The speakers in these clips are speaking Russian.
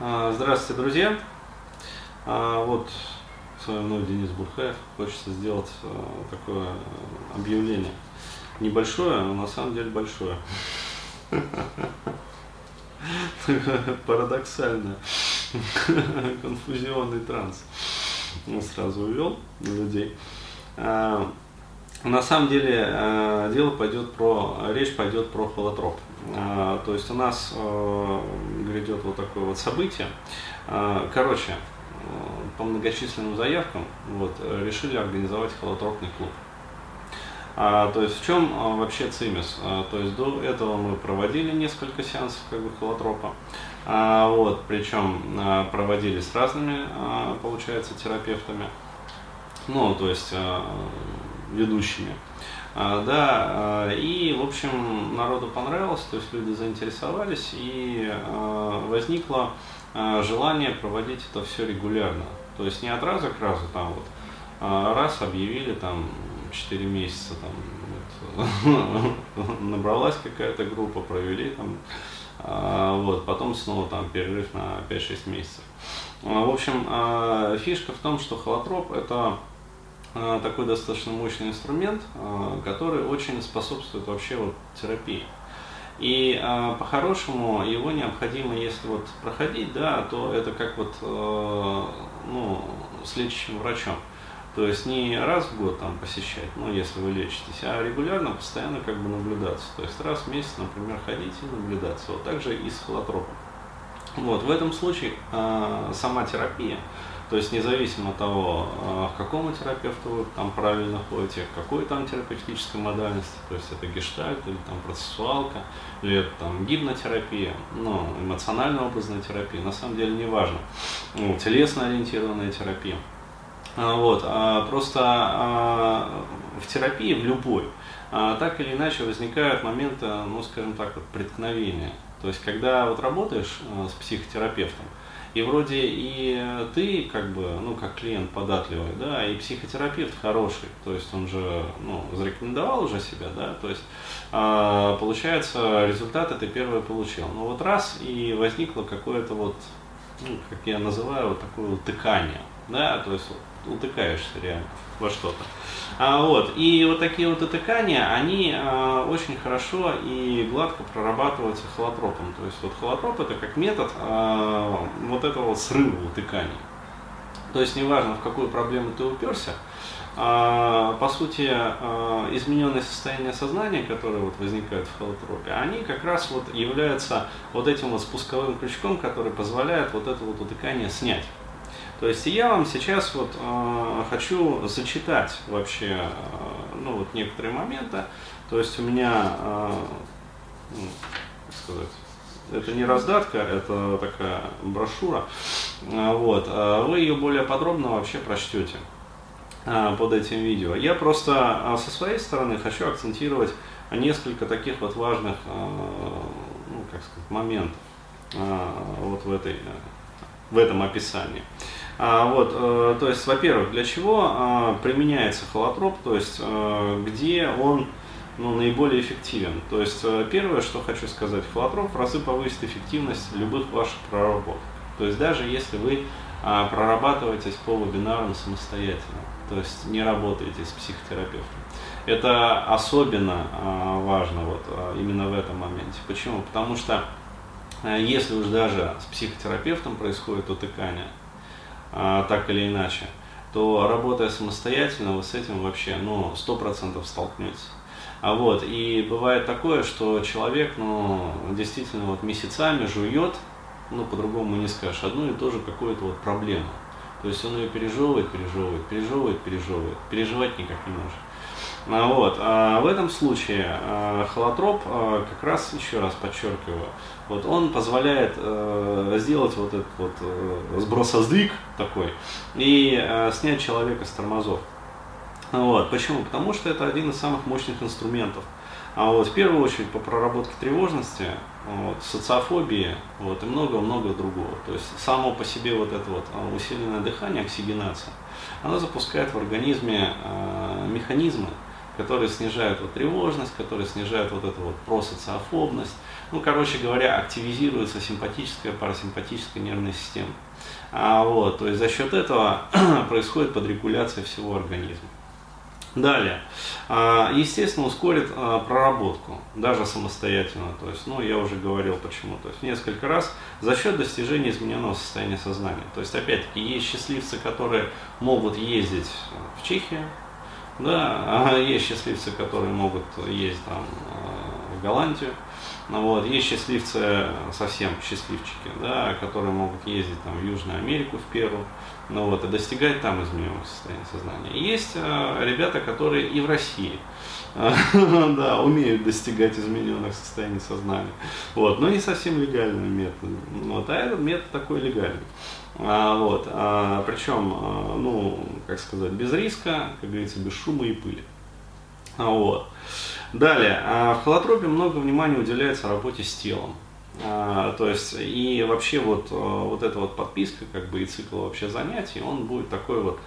А, Здравствуйте, друзья! А, Вот с вами мной Денис Бурхаев. Хочется сделать а, такое объявление. Небольшое, но на самом деле большое. Парадоксально. Конфузионный транс. Ну, Сразу увел людей. На самом деле э, дело пойдет про, речь пойдет про холотроп. А, То есть у нас э, грядет вот такое вот событие. А, Короче, э, по многочисленным заявкам вот, э, решили организовать холотропный клуб. А, то есть в чем а, вообще цимис? А, то есть до этого мы проводили несколько сеансов как бы холотропа. А, вот, причем а, проводили с разными, а, получается, терапевтами. Ну, то есть а, ведущими. А, да, а, и, в общем, народу понравилось, то есть люди заинтересовались, и а, возникло желание проводить это все регулярно. То есть не от раза к разу, там вот, раз объявили там 4 месяца, там, вот, набралась какая-то группа, провели там, вот, потом снова там перерыв на 5-6 месяцев. В общем, фишка в том, что холотроп это такой достаточно мощный инструмент, а, который очень способствует вообще вот терапии. И а, по-хорошему его необходимо, если вот проходить, да, то это как вот э, ну, с лечащим врачом. То есть не раз в год там посещать, ну если вы лечитесь, а регулярно, постоянно как бы наблюдаться. То есть раз в месяц, например, ходить и наблюдаться. Вот так же и с холотропом. Вот, в этом случае э, сама терапия, то есть независимо от того, э, к какому терапевту вы там правильно ходите, к какой там терапевтической модальности, то есть это гештальт или там процессуалка, или это там гипнотерапия, ну, эмоционально-образная терапия, на самом деле не важно, ну, телесно-ориентированная терапия. А, Вот, а, просто а, в терапии, в любой, а, так или иначе возникают моменты, ну, скажем так, вот, преткновения. То есть, когда вот работаешь а, с психотерапевтом, и вроде и ты, как бы, ну, как клиент податливый, да, и психотерапевт хороший, то есть он же, ну, зарекомендовал уже себя, да, то есть, а, получается, результаты ты первый получил. Ну, вот раз, и возникло какое-то вот, ну, как я называю, вот такое утыкание, да, то есть вот, утыкаешься реально во что-то. А, вот, и вот такие вот утыкания, они а, очень хорошо и гладко прорабатываются холотропом. То есть вот холотроп это как метод а, вот этого вот срыва утыканий. То есть неважно, в какую проблему ты уперся, а, по сути, а, измененное состояние сознания, которое вот возникает в холотропе, они как раз вот являются вот этим вот спусковым крючком, который позволяет вот это вот утыкание снять. То есть я вам сейчас вот э, хочу зачитать вообще, э, ну вот некоторые моменты. То есть у меня, э, как сказать, это не раздатка, это такая брошюра. Вот, вы ее более подробно вообще прочтете под этим видео. Я просто со своей стороны хочу акцентировать несколько таких вот важных, ну как сказать, моментов вот в этой в этом описании. А, вот, э, то есть, во-первых, для чего э, применяется холотроп, то есть, э, где он ну, наиболее эффективен. То есть, э, первое, что хочу сказать, холотроп в разы повысит эффективность любых ваших проработок. То есть, даже если вы э, прорабатываетесь по вебинарам самостоятельно, то есть, не работаете с психотерапевтом. Это особенно важно вот, именно в этом моменте. Почему? Потому что если уж даже с психотерапевтом происходит утыкание, а, так или иначе, то работая самостоятельно, вы с этим вообще, ну, сто процентов столкнетесь. А вот, и бывает такое, что человек, ну, действительно, вот месяцами жует, ну, по-другому не скажешь, одну и ту же какую-то вот проблему. То есть он ее пережевывает, пережевывает, пережевывает, пережевывает, переживать никак не может. А Вот. А в этом случае а, холотроп, а, как раз, еще раз подчеркиваю, вот он позволяет э, сделать вот этот вот э, сбросоздвиг такой и э, снять человека с тормозов. Вот. Почему? Потому что это один из самых мощных инструментов. А вот в первую очередь по проработке тревожности, вот, социофобии вот, и много-много другого. То есть само по себе вот это вот усиленное дыхание, оксигенация, оно запускает в организме э, механизмы, которые снижают вот тревожность, которые снижают вот эту вот просоциофобность. Ну, короче говоря, активизируется симпатическая, парасимпатическая нервная система. А, вот, то есть за счет этого происходит подрегуляция всего организма. Далее, а, естественно, ускорит а, проработку, даже самостоятельно. То есть, ну, я уже говорил почему. То есть, несколько раз за счет достижения измененного состояния сознания. То есть, опять-таки, есть счастливцы, которые могут ездить в Чехию, да, есть счастливцы, которые могут ездить там а, в Голландию, ну, вот, есть счастливцы, совсем счастливчики, да, которые могут ездить там, в Южную Америку, в Перу, ну, вот, и достигать там измененного состояния сознания. есть э, ребята, которые и в России да, умеют достигать измененных состояний сознания. Вот, но не совсем легальным методом. Вот, а этот метод такой легальный. А, вот, а, причем, а, ну, как сказать, без риска, как говорится, без шума и пыли. А, вот. Далее, а, в холотропе много внимания уделяется работе с телом. То есть и вообще вот, вот эта вот подписка, как бы и цикл вообще занятий, он будет такой вот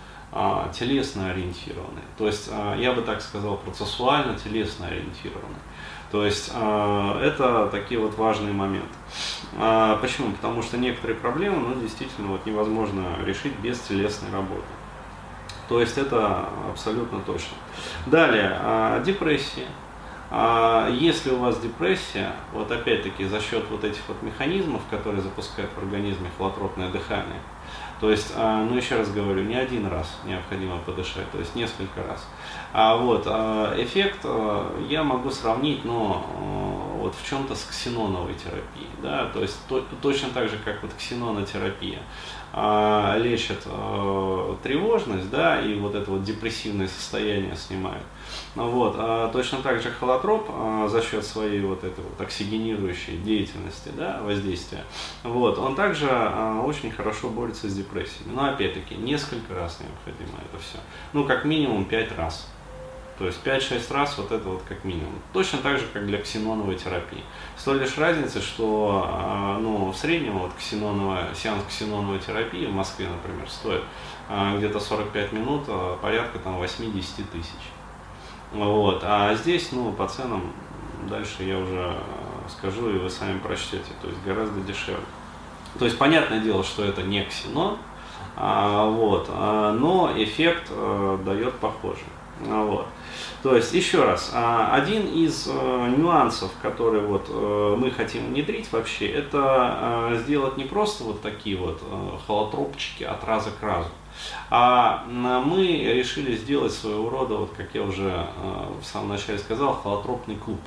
телесно ориентированный. То есть я бы так сказал, процессуально телесно ориентированный. То есть это такие вот важные моменты. Почему? Потому что некоторые проблемы, ну, действительно, вот невозможно решить без телесной работы. То есть это абсолютно точно. Далее, депрессия. А если у вас депрессия, вот опять-таки за счет вот этих вот механизмов, которые запускают в организме холотропное дыхание, то есть, а, ну еще раз говорю, не один раз необходимо подышать, то есть несколько раз. А вот а, эффект я могу сравнить, но вот в чем-то с ксеноновой терапией, да, то есть то, точно так же, как вот ксенонотерапия лечит тревожность, да, и вот это вот депрессивное состояние снимает. Вот. А точно так же холотроп а, за счет своей вот этой вот оксигенирующей деятельности, да, воздействия, вот, он также а, очень хорошо борется с депрессиями. Но опять-таки, несколько раз необходимо это все. Ну, как минимум 5 раз. То есть 5-6 раз вот это вот как минимум. Точно так же, как для ксеноновой терапии. С той лишь разницей, что а, ну, в среднем вот ксеноновая, сеанс ксеноновой терапии в Москве, например, стоит а, где-то 45 минут, а, порядка там 8-10 тысяч. Вот. А здесь, ну, по ценам дальше я уже скажу, и вы сами прочтете, то есть гораздо дешевле. То есть понятное дело, что это не ксено, а, вот, а, но эффект а, дает похожий. А, вот. То есть, еще раз, а, один из а, нюансов, который вот а, мы хотим внедрить вообще, это а, сделать не просто вот такие вот холотропчики от раза к разу, а мы решили сделать своего рода, вот как я уже э, в самом начале сказал, холотропный клуб.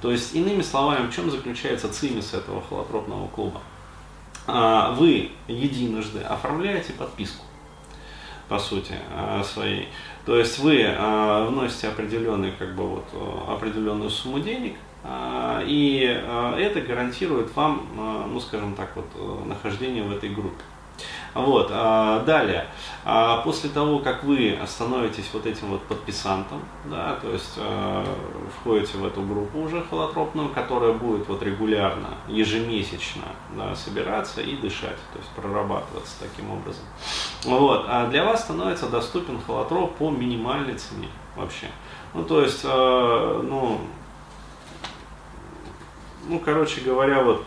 То есть, иными словами, в чем заключается цимис этого холотропного клуба? А, вы единожды оформляете подписку, по сути, э, своей. То есть вы э, вносите определенный, как бы вот, определенную сумму денег, и это гарантирует вам, ну скажем так, вот, нахождение в этой группе. Вот, а, далее, а после того, как вы становитесь вот этим вот подписантом, да, то есть а, входите в эту группу уже холотропную, которая будет вот регулярно, ежемесячно да, собираться и дышать, то есть прорабатываться таким образом. Вот, а для вас становится доступен холотроп по минимальной цене вообще. Ну, то есть, ну, ну, короче говоря, вот,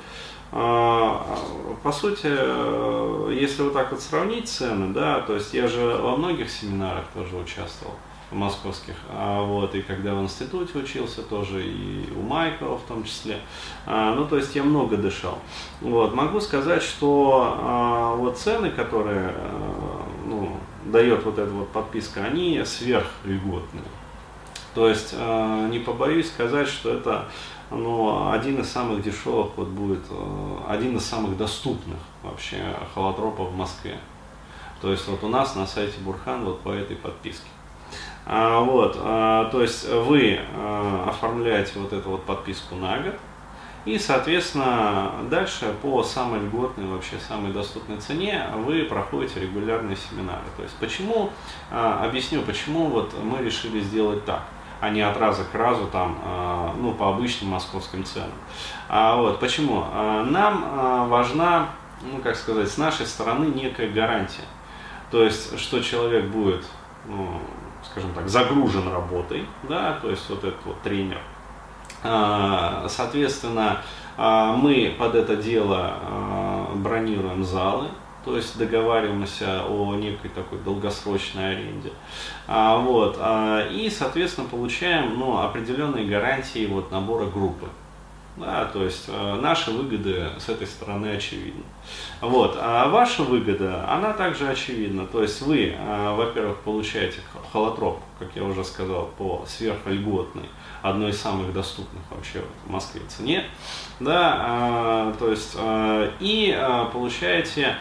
по сути, э, если вот так вот сравнить цены, да, то есть я же во многих семинарах тоже участвовал, московских, а вот, и когда в институте учился тоже, и у Майкова в том числе, а, ну, то есть я много дышал. Вот, могу сказать, что а, вот цены, которые, э, ну, дает вот эта вот подписка, они сверхльготные. То есть, э, не побоюсь сказать, что это но один из самых дешевых вот будет, э, один из самых доступных вообще холотропов в Москве. То есть вот у нас на сайте Бурхан вот по этой подписке. А, вот, а, то есть вы а, оформляете вот эту вот подписку на год, и, соответственно, дальше по самой льготной, вообще самой доступной цене вы проходите регулярные семинары. То есть почему, объясню, почему вот мы решили сделать так а не от раза к разу там, а, ну, по обычным московским ценам. А вот, почему? А, нам а, важна, ну, как сказать, с нашей стороны некая гарантия. То есть, что человек будет ну, скажем так, загружен работой, да, то есть вот этот вот тренер. Соответственно, мы под это дело бронируем залы, то есть договариваемся о некой такой долгосрочной аренде. А, вот, а, и, соответственно, получаем ну, определенные гарантии вот, набора группы. Да, то есть э, наши выгоды с этой стороны очевидны. Вот. А ваша выгода, она также очевидна. То есть вы, э, во-первых, получаете холотроп, как я уже сказал, по сверхльготной, одной из самых доступных вообще в Москве цене. Да, э, то есть, э, и э, получаете,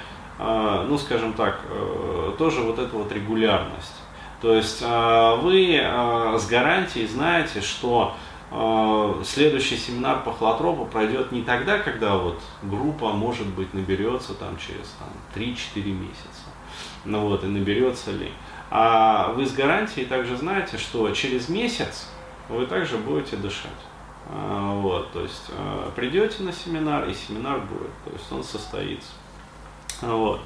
ну скажем так, э, тоже вот эту вот регулярность. То есть э, вы э, с гарантией знаете, что а, следующий семинар по холотропу пройдет не тогда, когда вот группа, может быть, наберется там через там, 3-4 месяца. Ну вот, и наберется ли. А вы с гарантией также знаете, что через месяц вы также будете дышать. А, вот, то есть а, придете на семинар, и семинар будет, то есть он состоится. Вот.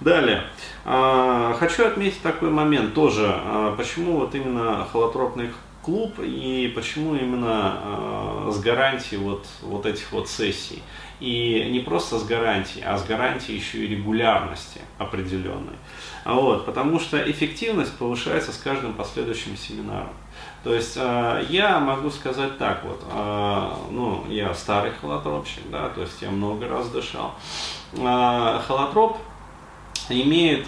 Далее. Хочу отметить такой момент тоже, почему вот именно холотропный клуб и почему именно э, с гарантией вот, вот этих вот сессий. И не просто с гарантией, а с гарантией еще и регулярности определенной. Вот, потому что эффективность повышается с каждым последующим семинаром. То есть э, я могу сказать так вот, э, ну, я старый холотропщик, да, то есть я много раз дышал. Э, холотроп имеет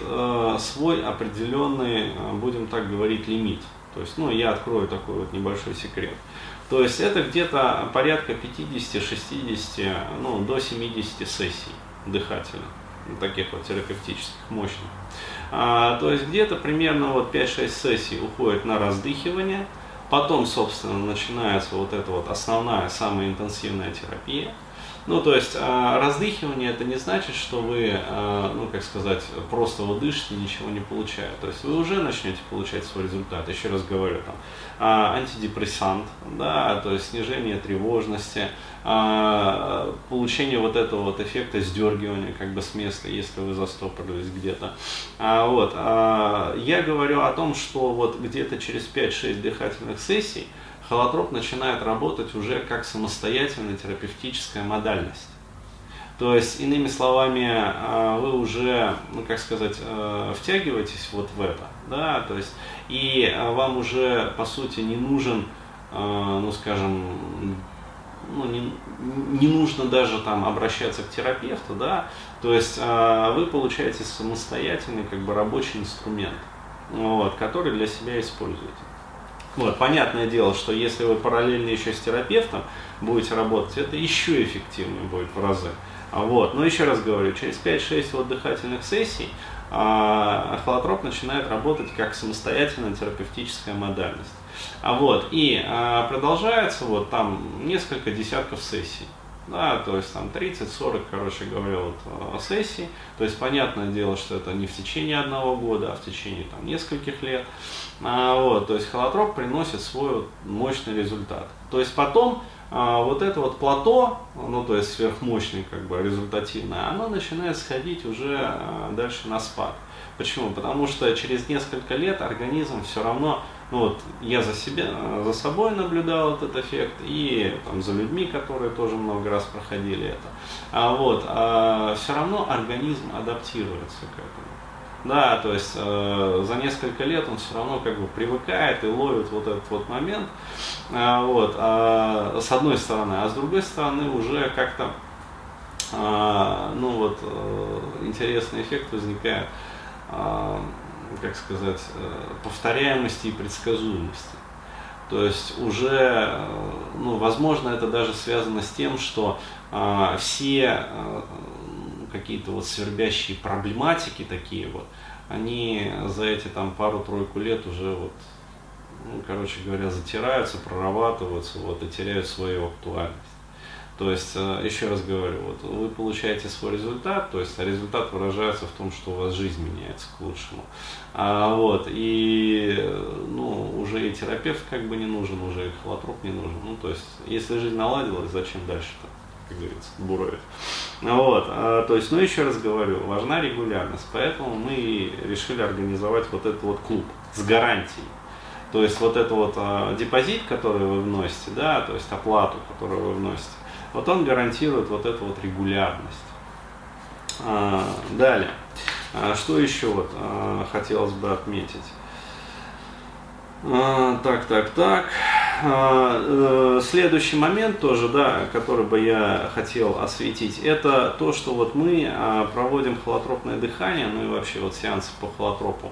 свой определенный, будем так говорить, лимит. То есть, ну, я открою такой вот небольшой секрет. То есть это где-то порядка 50-60, ну, до 70 сессий дыхательных, таких вот терапевтических, мощных. А, то есть где-то примерно вот 5-6 сессий уходит на раздыхивание, потом, собственно, начинается вот эта вот основная, самая интенсивная терапия – ну, то есть а, раздыхивание это не значит, что вы, а, ну, как сказать, просто вы дышите, ничего не получая. То есть вы уже начнете получать свой результат. Еще раз говорю, там, а, антидепрессант, да, то есть снижение тревожности, получение вот этого вот эффекта сдергивания как бы с места, если вы застопорились где-то. Вот. Я говорю о том, что вот где-то через 5-6 дыхательных сессий холотроп начинает работать уже как самостоятельная терапевтическая модальность. То есть, иными словами, а, вы уже, ну как сказать, э, втягиваетесь вот в это, да, то есть, и а, вам уже, по сути, не нужен, ну скажем, ну, не, не нужно даже там обращаться к терапевту, да, то есть вы получаете самостоятельный как бы рабочий инструмент, вот, который для себя используете. Вот, понятное дело, что если вы параллельно еще с терапевтом будете работать, это еще эффективнее будет в разы. А вот. Но еще раз говорю, через 5-6 вот дыхательных сессий а, холотроп начинает работать как самостоятельная терапевтическая модальность. А вот, и а, продолжается вот там несколько десятков сессий. Да, то есть там 30-40, короче говоря, вот а, сессий. То есть понятное дело, что это не в течение одного года, а в течение там нескольких лет. А, вот, то есть холотроп приносит свой вот, мощный результат. То есть потом а, вот это вот плато, ну то есть сверхмощный как бы результативное, оно начинает сходить уже а, дальше на спад. Почему? Потому что через несколько лет организм все равно вот я за, себе, за собой наблюдал этот эффект и там, за людьми, которые тоже много раз проходили это. А вот, а все равно организм адаптируется к этому. Да, то есть э, за несколько лет он все равно как бы привыкает и ловит вот этот вот момент. А, вот, а, с одной стороны, а с другой стороны уже как-то а, ну вот э, интересный эффект возникает. А, как сказать, э, повторяемости и предсказуемости. То есть уже, э, ну, возможно, это даже связано с тем, что э, все э, какие-то вот свербящие проблематики такие вот, они за эти там пару-тройку лет уже вот, ну, короче говоря, затираются, прорабатываются вот, и теряют свою актуальность. То есть, э, еще раз говорю, вот вы получаете свой результат, то есть а результат выражается в том, что у вас жизнь меняется к лучшему. А, вот, и ну, уже и терапевт как бы не нужен, уже и холотроп не нужен. Ну, то есть, если жизнь наладилась, зачем дальше-то? как говорится, буровит. Вот, а, то есть, ну еще раз говорю, важна регулярность, поэтому мы решили организовать вот этот вот клуб с гарантией. То есть вот это вот а, депозит, который вы вносите, да, то есть оплату, которую вы вносите, вот он гарантирует вот эту вот регулярность. А, далее, а, что еще вот а, хотелось бы отметить? Так, так, так. А, э, следующий момент тоже, да, который бы я хотел осветить, это то, что вот мы а, проводим холотропное дыхание, ну и вообще вот сеансы по холотропу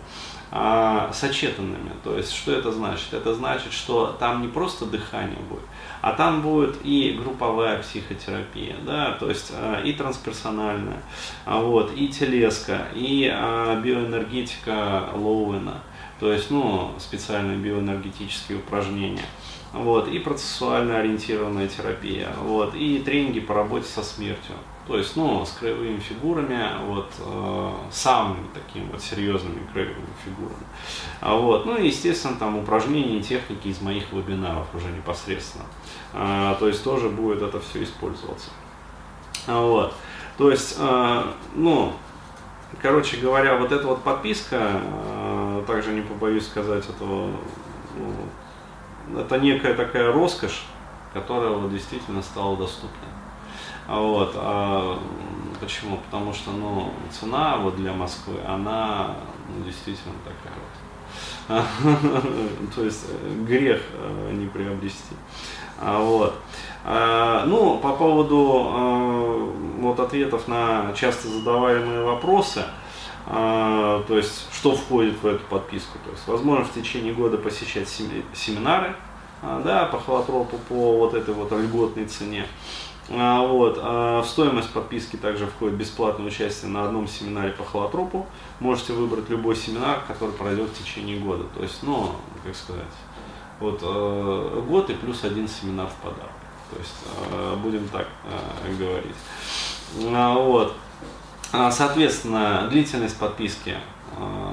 сочетанными. То есть, что это значит? Это значит, что там не просто дыхание будет, а там будет и групповая психотерапия, да, то есть и трансперсональная, вот, и телеска, и биоэнергетика Лоуэна то есть, ну, специальные биоэнергетические упражнения, вот, и процессуально ориентированная терапия, вот, и тренинги по работе со смертью, то есть, ну, с краевыми фигурами, вот, э, самыми такими вот серьезными краевыми фигурами, а вот, ну, и, естественно, там упражнения и техники из моих вебинаров уже непосредственно, э, то есть, тоже будет это все использоваться, вот, то есть, э, ну, короче говоря, вот эта вот подписка, также не побоюсь сказать этого, ну, это некая такая роскошь, которая вот действительно стала доступной. А вот, а почему? Потому что ну, цена вот для Москвы, она ну, действительно такая вот. То есть э, грех э, не приобрести. А вот. А, ну, по поводу э, вот ответов на часто задаваемые вопросы, то есть что входит в эту подписку. То есть возможно в течение года посещать семинары а, да, по холотропу по вот этой вот льготной цене. А, вот. В стоимость подписки также входит бесплатное участие на одном семинаре по холотропу. Можете выбрать любой семинар, который пройдет в течение года. То есть, ну, как сказать, вот год и плюс один семинар в подарок. То есть, будем так говорить. Вот. А, соответственно, длительность подписки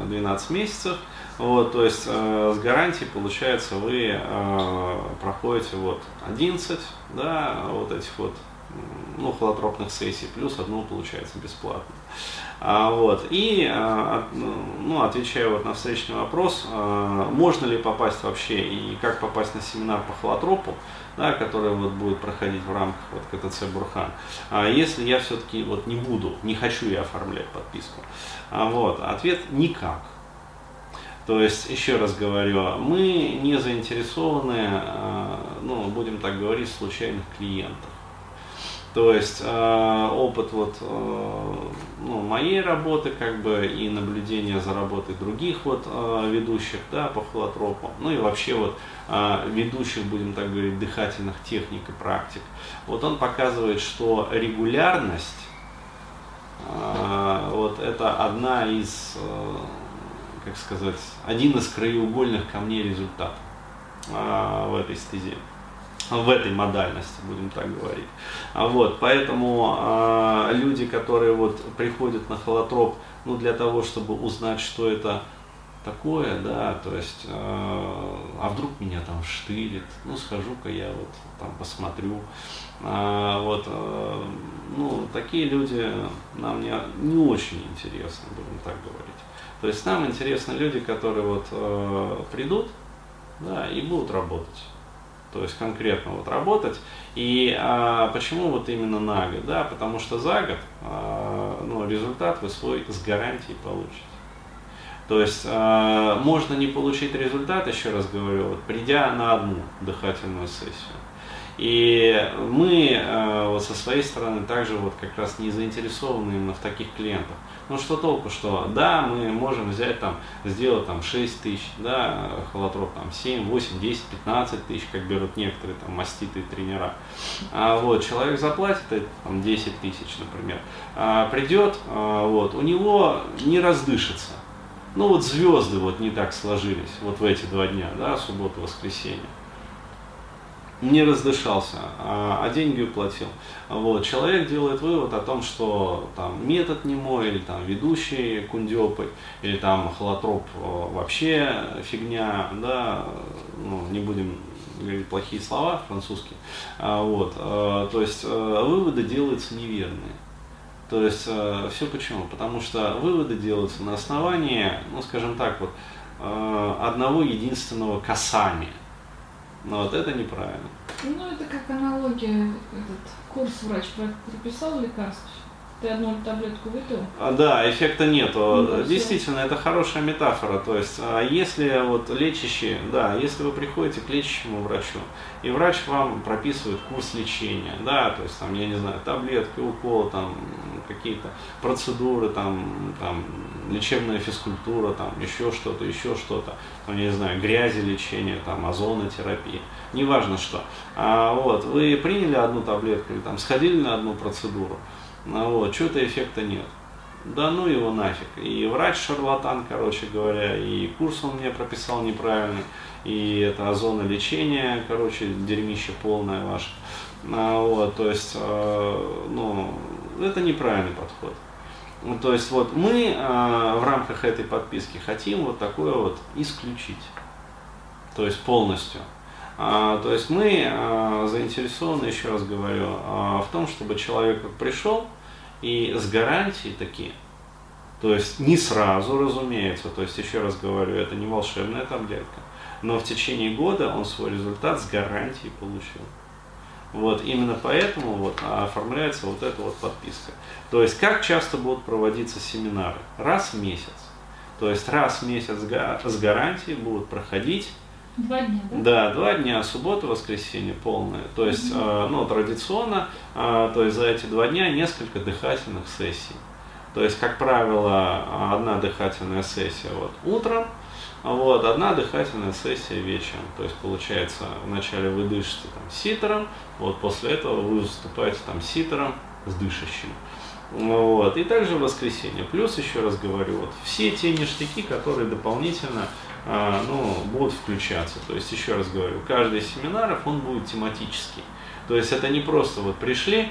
12 а, месяцев. Вот, то есть э, с гарантией, получается, вы э, проходите вот 11, да, вот этих вот ну, холотропных сессий, плюс одну получается бесплатно. А, вот, и, а, ну, отвечая вот на встречный вопрос, а, можно ли попасть вообще и как попасть на семинар по холотропу, да, который вот будет проходить в рамках вот КТЦ Бурхан. А если я все-таки вот не буду, не хочу я оформлять подписку, а вот, ответ никак. То есть, еще раз говорю, мы не заинтересованы, ну, будем так говорить, случайных клиентов. То есть э, опыт вот э, ну, моей работы, как бы и наблюдение за работой других вот э, ведущих, да, по холотропу, ну и вообще вот э, ведущих, будем так говорить, дыхательных техник и практик. Вот он показывает, что регулярность э, вот это одна из, э, как сказать, один из краеугольных камней результата э, в этой стезе в этой модальности, будем так говорить. А вот, поэтому э, люди, которые вот приходят на холотроп, ну, для того, чтобы узнать, что это такое, да, то есть, э, а вдруг меня там штырит, ну, схожу-ка я вот там посмотрю, а, вот, э, ну, такие люди нам не, не очень интересны, будем так говорить. То есть нам интересны люди, которые вот э, придут, да, и будут работать то есть конкретно вот работать. И а, почему вот именно на год? Да, потому что за год а, ну, результат вы свой с гарантией получите. То есть а, можно не получить результат, еще раз говорю, вот, придя на одну дыхательную сессию. И мы э, вот со своей стороны также вот как раз не заинтересованы именно в таких клиентах. Ну что толку, что да, мы можем взять там, сделать там 6 тысяч, да, холотроп там 7, 8, 10, 15 тысяч, как берут некоторые там маститые тренера. А вот человек заплатит там 10 тысяч, например, а, придет, а, вот, у него не раздышится. Ну вот звезды вот не так сложились вот в эти два дня, да, субботу-воскресенье не раздышался, а, а деньги уплатил. Вот. Человек делает вывод о том, что там метод не мой, или там ведущий кундепы, или там холотроп э, вообще фигня, да, ну, не будем говорить плохие слова французские. А, вот. А, то есть э, выводы делаются неверные. То есть э, все почему? Потому что выводы делаются на основании, ну скажем так, вот э, одного единственного касания. Но вот это неправильно. Ну это как аналогия, этот курс врач прописал лекарство, ты одну таблетку выпил? А, да, эффекта нету. Ну, Действительно, это хорошая метафора. То есть, а если вот лечащий, да, если вы приходите к лечащему врачу, и врач вам прописывает курс лечения, да, то есть там, я не знаю, таблетки, уколы, там какие-то процедуры, там, там лечебная физкультура, там еще что-то, еще что-то, там, я не знаю, грязи лечения, там озонотерапия, неважно что. А, вот, вы приняли одну таблетку или там сходили на одну процедуру, ну, вот, что-то эффекта нет. Да ну его нафиг. И врач шарлатан, короче говоря, и курс он мне прописал неправильный, и это озона лечения, короче, дерьмище полное ваше. А, вот, то есть, э, ну, это неправильный подход. То есть вот мы э, в рамках этой подписки хотим вот такое вот исключить. То есть полностью. А, то есть мы а, заинтересованы, еще раз говорю, а, в том, чтобы человек пришел и с гарантией такие, то есть не сразу, разумеется, то есть еще раз говорю, это не волшебная таблетка, но в течение года он свой результат с гарантией получил. Вот именно поэтому вот оформляется вот эта вот подписка. То есть как часто будут проводиться семинары? Раз в месяц. То есть раз в месяц с гарантией будут проходить Два дня, да? Да, два дня, суббота, воскресенье полное. То есть, угу. э, ну, традиционно, э, то есть за эти два дня несколько дыхательных сессий. То есть, как правило, одна дыхательная сессия вот утром, вот, одна дыхательная сессия вечером. То есть, получается, вначале вы дышите там ситером, вот после этого вы выступаете там ситером с дышащим. Вот. И также в воскресенье. Плюс, еще раз говорю, вот, все те ништяки, которые дополнительно а, ну, будут включаться. То есть, еще раз говорю, каждый из семинаров, он будет тематический. То есть, это не просто вот пришли,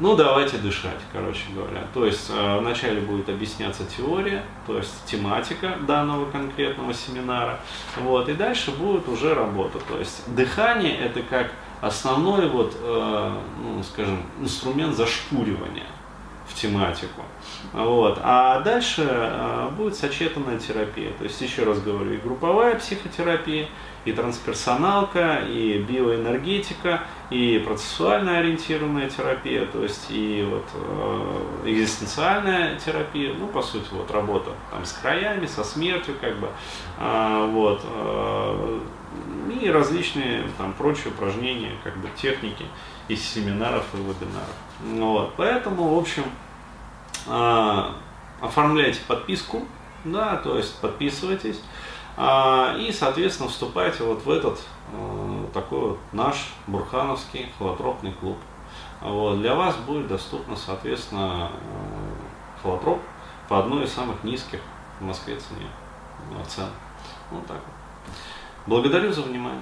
ну, давайте дышать, короче говоря. То есть, а, вначале будет объясняться теория, то есть, тематика данного конкретного семинара. Вот, и дальше будет уже работа. То есть, дыхание – это как основной, вот, э, ну, скажем, инструмент зашпуривания в тематику. Вот. А дальше э, будет сочетанная терапия. То есть, еще раз говорю, и групповая психотерапия, и трансперсоналка, и биоэнергетика, и процессуально ориентированная терапия, то есть и вот э, экзистенциальная терапия, ну, по сути, вот работа там с краями, со смертью, как бы, э, вот, и различные там прочие упражнения, как бы техники из семинаров и вебинаров. Вот. Поэтому, в общем, а, оформляйте подписку, да, то есть подписывайтесь, а, и, соответственно, вступайте вот в этот а, такой вот наш бурхановский холотропный клуб. Вот. Для вас будет доступно, соответственно, холотроп по одной из самых низких в Москве цене, цен. Вот так вот. Благодарю за внимание.